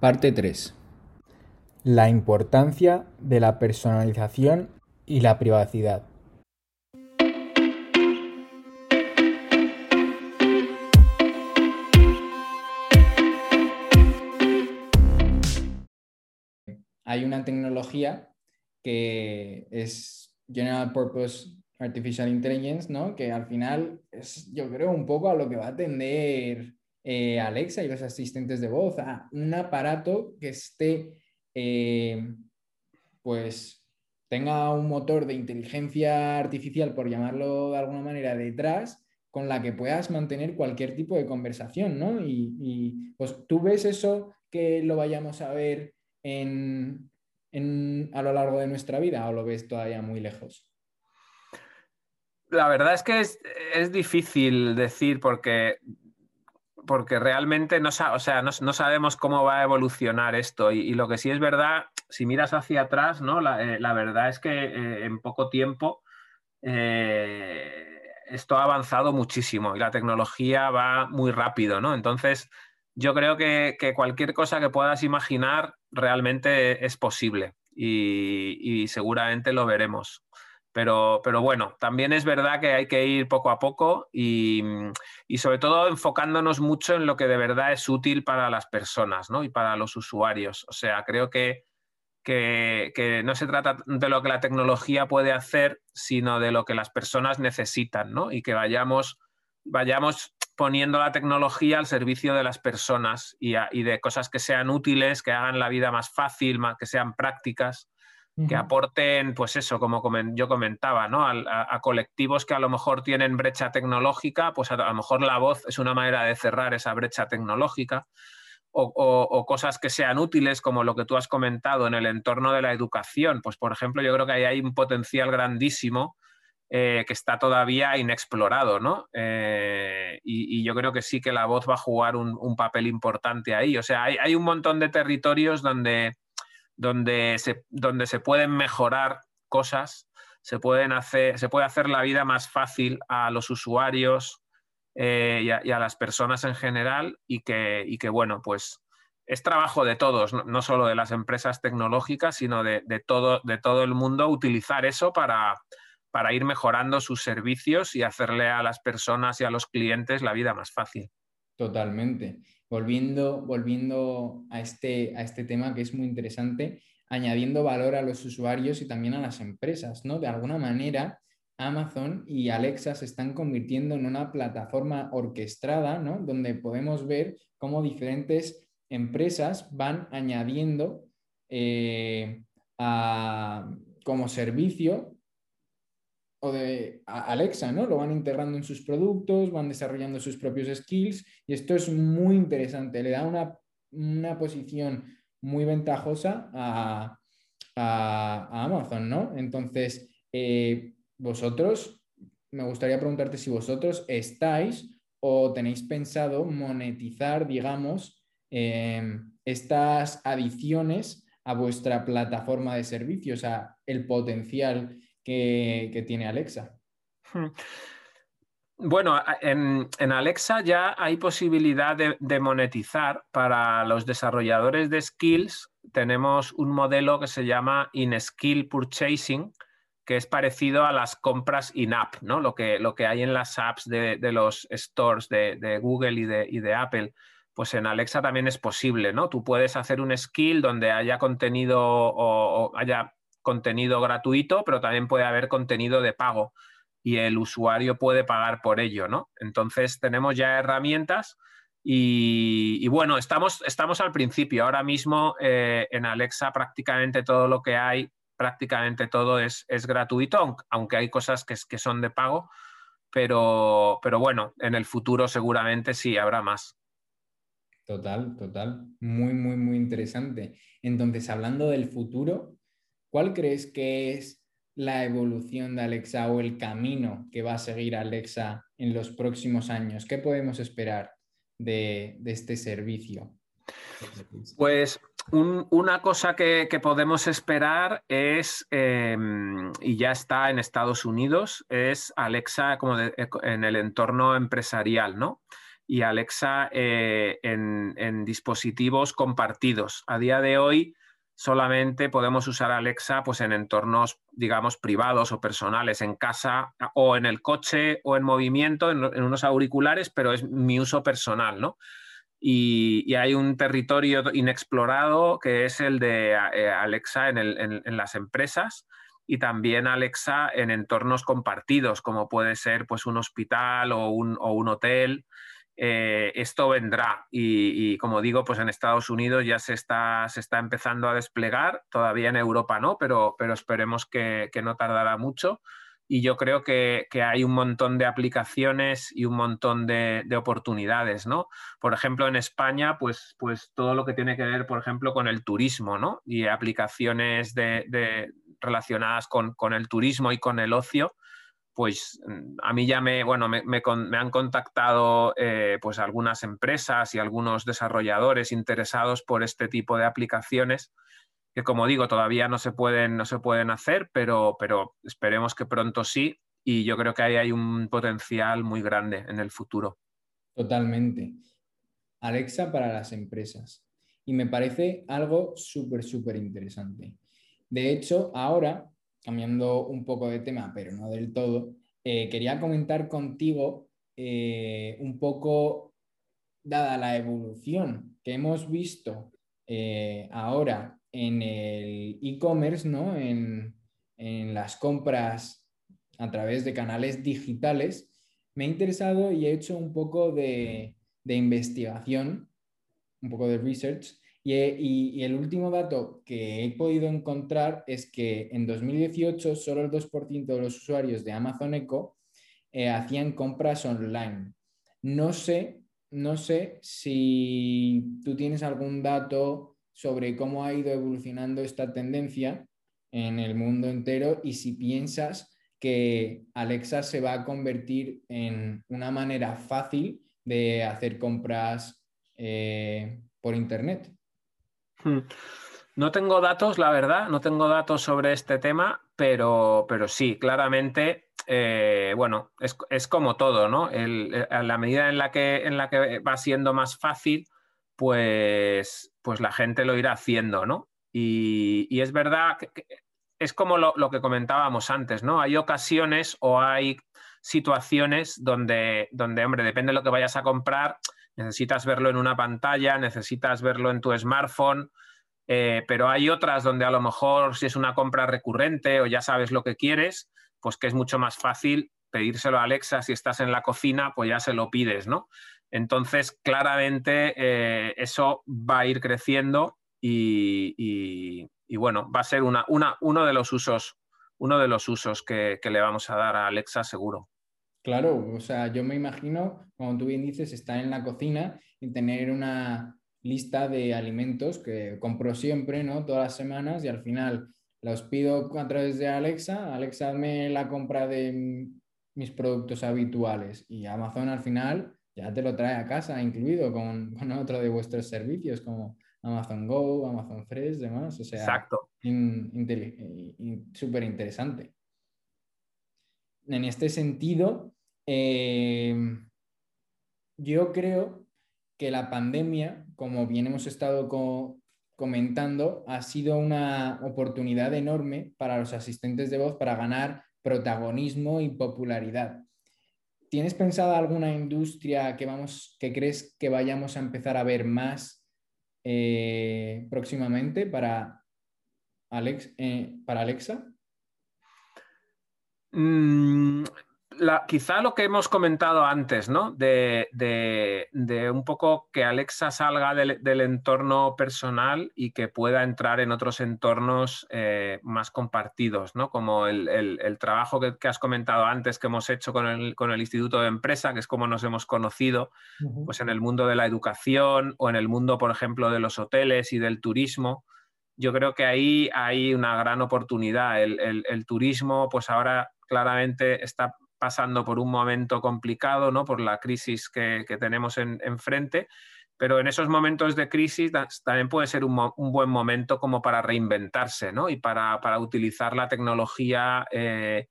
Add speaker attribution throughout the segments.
Speaker 1: Parte 3. La importancia de la personalización y la privacidad. Hay una tecnología que es General Purpose Artificial Intelligence, ¿no? Que al final es, yo creo, un poco a lo que va a atender eh, Alexa y los asistentes de voz, a un aparato que esté, eh, pues, tenga un motor de inteligencia artificial, por llamarlo de alguna manera, detrás, con la que puedas mantener cualquier tipo de conversación, ¿no? Y, pues tú ves eso que lo vayamos a ver en, en, a lo largo de nuestra vida o lo ves todavía muy lejos?
Speaker 2: La verdad es que es difícil decir porque, porque realmente no, o sea, no, no, sabemos cómo va a evolucionar esto y, lo que sí es verdad, si miras hacia atrás, ¿no? la, eh, la verdad es que eh, en poco tiempo eh, esto ha avanzado muchísimo y la tecnología va muy rápido, ¿no? Entonces, yo creo que, que, cualquier cosa que puedas imaginar realmente es posible y, y seguramente lo veremos. Pero, pero, bueno, también es verdad que hay que ir poco a poco y, y, sobre todo enfocándonos mucho en lo que de verdad es útil para las personas ¿no? y para los usuarios. O sea, creo que, que, no se trata de lo que la tecnología puede hacer, sino de lo que las personas necesitan ¿no? y que vayamos, vayamos poniendo la tecnología al servicio de las personas y, de cosas que sean útiles, que hagan la vida más fácil, que sean prácticas. Que aporten, pues eso, como yo comentaba, ¿no? A, a, a, colectivos que a lo mejor tienen brecha tecnológica, pues a, a, lo mejor la voz es una manera de cerrar esa brecha tecnológica. O, o, o, cosas que sean útiles, como lo que tú has comentado en el entorno de la educación. Pues, por ejemplo, yo creo que ahí hay un potencial grandísimo eh, que está todavía inexplorado, ¿no? Eh, y, y, yo creo que sí que la voz va a jugar un, un papel importante ahí. O sea, hay, hay, un montón de territorios donde, donde, se, donde se pueden mejorar cosas, se, pueden hacer, se puede hacer la vida más fácil a los usuarios eh, y, a, las personas en general y que, y que bueno, pues es trabajo de todos, no, no solo de las empresas tecnológicas, sino de, de, todo, de todo el mundo utilizar eso para para ir mejorando sus servicios y hacerle a las personas y a los clientes la vida más fácil.
Speaker 1: Totalmente. Volviendo, volviendo a, este, a este tema que es muy interesante, añadiendo valor a los usuarios y también a las empresas, ¿no? De alguna manera, Amazon y Alexa se están convirtiendo en una plataforma orquestada, ¿no? Donde podemos ver cómo diferentes empresas van añadiendo eh, a, como servicio o de Alexa, ¿no? Lo van integrando en sus productos, van desarrollando sus propios skills y esto es muy interesante, le da una, una posición muy ventajosa a, a, Amazon, ¿no? Entonces, eh, vosotros, me gustaría preguntarte si vosotros estáis o tenéis pensado monetizar, digamos, eh, estas adiciones a vuestra plataforma de servicios, a el potencial que, tiene Alexa.
Speaker 2: Hmm. Bueno, en, en, Alexa ya hay posibilidad de, monetizar para los desarrolladores de skills. Tenemos un modelo que se llama In-Skill Purchasing, que es parecido a las compras in-app, ¿no? Lo que, lo que hay en las apps de, de los stores de, de Google y de, y de Apple pues en Alexa también es posible, ¿no? Tú puedes hacer un skill donde haya contenido o haya contenido gratuito, pero también puede haber contenido de pago y el usuario puede pagar por ello, ¿no? Entonces tenemos ya herramientas y, bueno, estamos, estamos al principio. Ahora mismo eh, en Alexa prácticamente todo lo que hay, prácticamente todo es, es gratuito, aunque hay cosas que, que son de pago, pero, pero bueno, en el futuro seguramente sí habrá más.
Speaker 1: Total, total. Muy, muy, muy interesante. Entonces, hablando del futuro, ¿Cuál crees que es la evolución de Alexa o el camino que va a seguir Alexa en los próximos años? ¿Qué podemos esperar de, este servicio?
Speaker 2: Pues un, una cosa que, podemos esperar es, eh, y ya está en Estados Unidos, es Alexa como de, en el entorno empresarial, ¿no? y Alexa eh, en, dispositivos compartidos. A día de hoy solamente podemos usar Alexa pues, en entornos, digamos, privados o personales, en casa o en el coche o en movimiento, en, unos auriculares, pero es mi uso personal, ¿no? Y, hay un territorio inexplorado que es el de eh, Alexa en, las empresas y también Alexa en entornos compartidos, como puede ser pues, un hospital o un, o un hotel. Eh, esto vendrá y, como digo, pues en Estados Unidos ya se está, se está empezando a desplegar, todavía en Europa no, pero, pero esperemos que, no tardará mucho. Y yo creo que, hay un montón de aplicaciones y un montón de, oportunidades, ¿no? Por ejemplo, en España, pues, pues todo lo que tiene que ver, por ejemplo, con el turismo, ¿no? Y aplicaciones de, relacionadas con, con el turismo y con el ocio, pues mm, a mí ya me, bueno, me, han contactado eh, pues algunas empresas y algunos desarrolladores interesados por este tipo de aplicaciones que como digo todavía no se pueden, no se pueden hacer, pero, pero esperemos que pronto sí y yo creo que ahí hay un potencial muy grande en el futuro.
Speaker 1: Totalmente. Alexa para las empresas. Y me parece algo súper, súper interesante. De hecho, ahora cambiando un poco de tema, pero no del todo, eh, quería comentar contigo eh, un poco, dada la evolución que hemos visto eh, ahora en el e-commerce, ¿no? En, las compras a través de canales digitales, me ha interesado y he hecho un poco de, de investigación, un poco de research y, el último dato que he podido encontrar es que en 2018 solo el 2% de los usuarios de Amazon Echo eh, hacían compras online. No sé, no sé si tú tienes algún dato sobre cómo ha ido evolucionando esta tendencia en el mundo entero y si piensas que Alexa se va a convertir en una manera fácil de hacer compras eh, por Internet.
Speaker 2: Hmm. No tengo datos, la verdad, no tengo datos sobre este tema, pero, pero sí, claramente, eh, bueno, es, como todo, ¿no? Eh, a la medida en la, que, en la que va siendo más fácil, pues, pues la gente lo irá haciendo, ¿no? Y, es verdad que, es como lo, lo, que comentábamos antes, ¿no? Hay ocasiones o hay situaciones donde, donde, hombre, depende de lo que vayas a comprar, necesitas verlo en una pantalla, necesitas verlo en tu smartphone, eh, pero hay otras donde a lo mejor si es una compra recurrente o ya sabes lo que quieres, pues que es mucho más fácil pedírselo a Alexa, si estás en la cocina, pues ya se lo pides, ¿no? Entonces, claramente eh, eso va a ir creciendo y, bueno, va a ser una, uno de los usos, uno de los usos que le vamos a dar a Alexa seguro.
Speaker 1: Claro, o sea, yo me imagino, como tú bien dices, estar en la cocina y tener una lista de alimentos que compro siempre, ¿no? Todas las semanas y al final los pido a través de Alexa. Alexa me la compra de mis productos habituales y Amazon al final ya te lo trae a casa incluido con, otro de vuestros servicios como Amazon Go, Amazon Fresh, demás. O sea,
Speaker 2: Exacto.
Speaker 1: súper interesante en este sentido, eh, yo creo que la pandemia, como bien hemos estado comentando, ha sido una oportunidad enorme para los asistentes de voz para ganar protagonismo y popularidad. ¿Tienes pensado alguna industria que, vamos, que crees que vayamos a empezar a ver más eh, próximamente para, Alex, eh, para Alexa?
Speaker 2: Mm, quizá lo que hemos comentado antes, ¿no? De, un poco que Alexa salga del, entorno personal y que pueda entrar en otros entornos eh, más compartidos, ¿no? Como el, trabajo que, has comentado antes que hemos hecho con el, Instituto de Empresa, que es como nos hemos conocido, pues en el mundo de la educación o en el mundo, por ejemplo, de los hoteles y del turismo yo creo que ahí hay una gran oportunidad. El, turismo, pues ahora claramente está pasando por un momento complicado, ¿no? Por la crisis que, tenemos enfrente. pero en esos momentos de crisis también puede ser un, buen momento como para reinventarse, ¿no? Y para, utilizar la tecnología eh,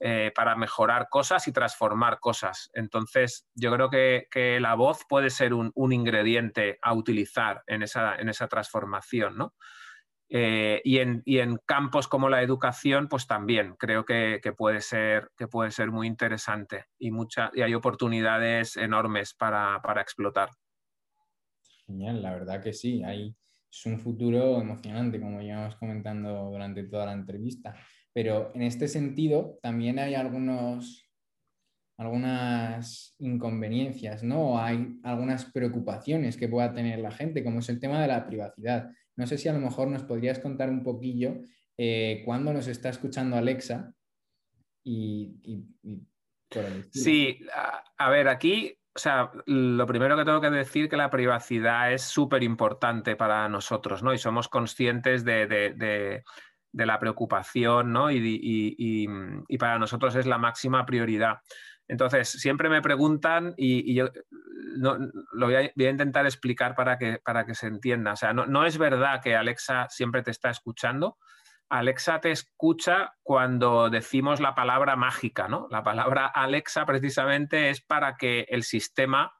Speaker 2: eh, para mejorar cosas y transformar cosas. Entonces, yo creo que, la voz puede ser un, ingrediente a utilizar en esa, en esa transformación, ¿no? Eh, y, en, campos como la educación, pues también creo que, puede, ser, que puede ser muy interesante y, mucha, y hay oportunidades enormes para, explotar.
Speaker 1: Genial, la verdad que sí, hay, es un futuro emocionante, como llevamos comentando durante toda la entrevista. Pero en este sentido también hay algunos, algunas inconveniencias, ¿no? Hay algunas preocupaciones que pueda tener la gente, como es el tema de la privacidad. No sé si a lo mejor nos podrías contar un poquillo eh, cuándo nos está escuchando Alexa y,
Speaker 2: Sí, a, ver, aquí o sea, lo primero que tengo que decir que la privacidad es súper importante para nosotros, ¿no? Y somos conscientes de, la preocupación, ¿no? Y, para nosotros es la máxima prioridad. Entonces, siempre me preguntan y, yo lo voy a, intentar explicar para que, para que se entienda. O sea, no, es verdad que Alexa siempre te está escuchando. Alexa te escucha cuando decimos la palabra mágica, ¿no? La palabra Alexa precisamente es para que el sistema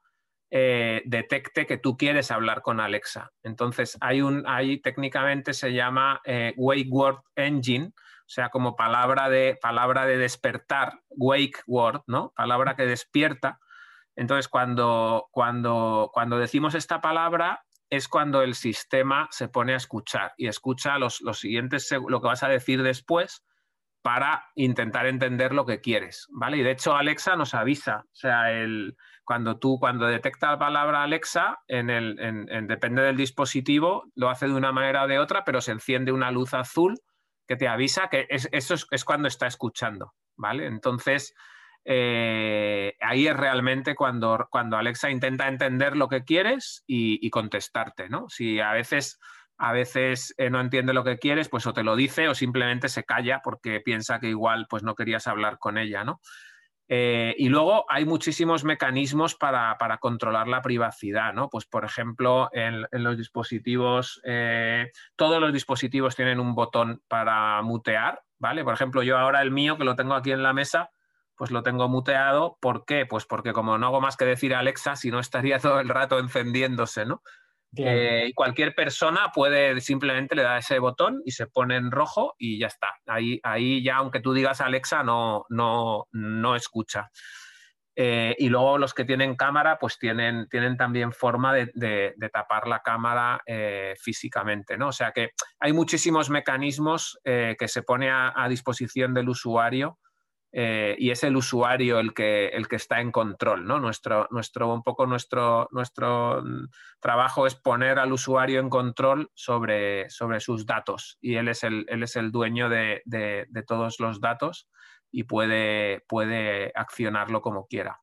Speaker 2: eh, detecte que tú quieres hablar con Alexa. Entonces, hay un, ahí técnicamente se llama eh, Wake Word Engine, o sea, como palabra de, palabra de despertar, wake word, ¿no? Palabra que despierta. Entonces, cuando, cuando, cuando decimos esta palabra, es cuando el sistema se pone a escuchar y escucha los, los siguientes, lo que vas a decir después para intentar entender lo que quieres, ¿vale? Y de hecho Alexa nos avisa, o sea, el, cuando tú, cuando detecta la palabra Alexa, en el, en, depende del dispositivo, lo hace de una manera o de otra, pero se enciende una luz azul que te avisa que eso es, cuando está escuchando, ¿vale? Entonces, eh, ahí es realmente cuando, cuando Alexa intenta entender lo que quieres y, contestarte, ¿no? Si a veces, a veces eh, no entiende lo que quieres, pues o te lo dice o simplemente se calla porque piensa que igual pues no querías hablar con ella, ¿no? Eh, y luego hay muchísimos mecanismos para, controlar la privacidad, ¿no? Pues por ejemplo, en, los dispositivos, eh, todos los dispositivos tienen un botón para mutear, ¿vale? Por ejemplo, yo ahora el mío, que lo tengo aquí en la mesa, pues lo tengo muteado. ¿Por qué? Pues porque como no hago más que decir Alexa, si no estaría todo el rato encendiéndose, ¿no? Eh, cualquier persona puede simplemente le da ese botón y se pone en rojo y ya está. Ahí, ahí ya, aunque tú digas Alexa, no, no, no escucha. Eh, y luego los que tienen cámara, pues tienen, tienen también forma de, tapar la cámara eh, físicamente, ¿no? O sea que hay muchísimos mecanismos que se pone a disposición del usuario eh, y es el usuario el que, el que está en control. ¿no? Nuestro, nuestro, un poco nuestro, nuestro mm, trabajo es poner al usuario en control sobre, sobre sus datos y él es el, él es el dueño de, de, todos los datos y puede, puede accionarlo como quiera.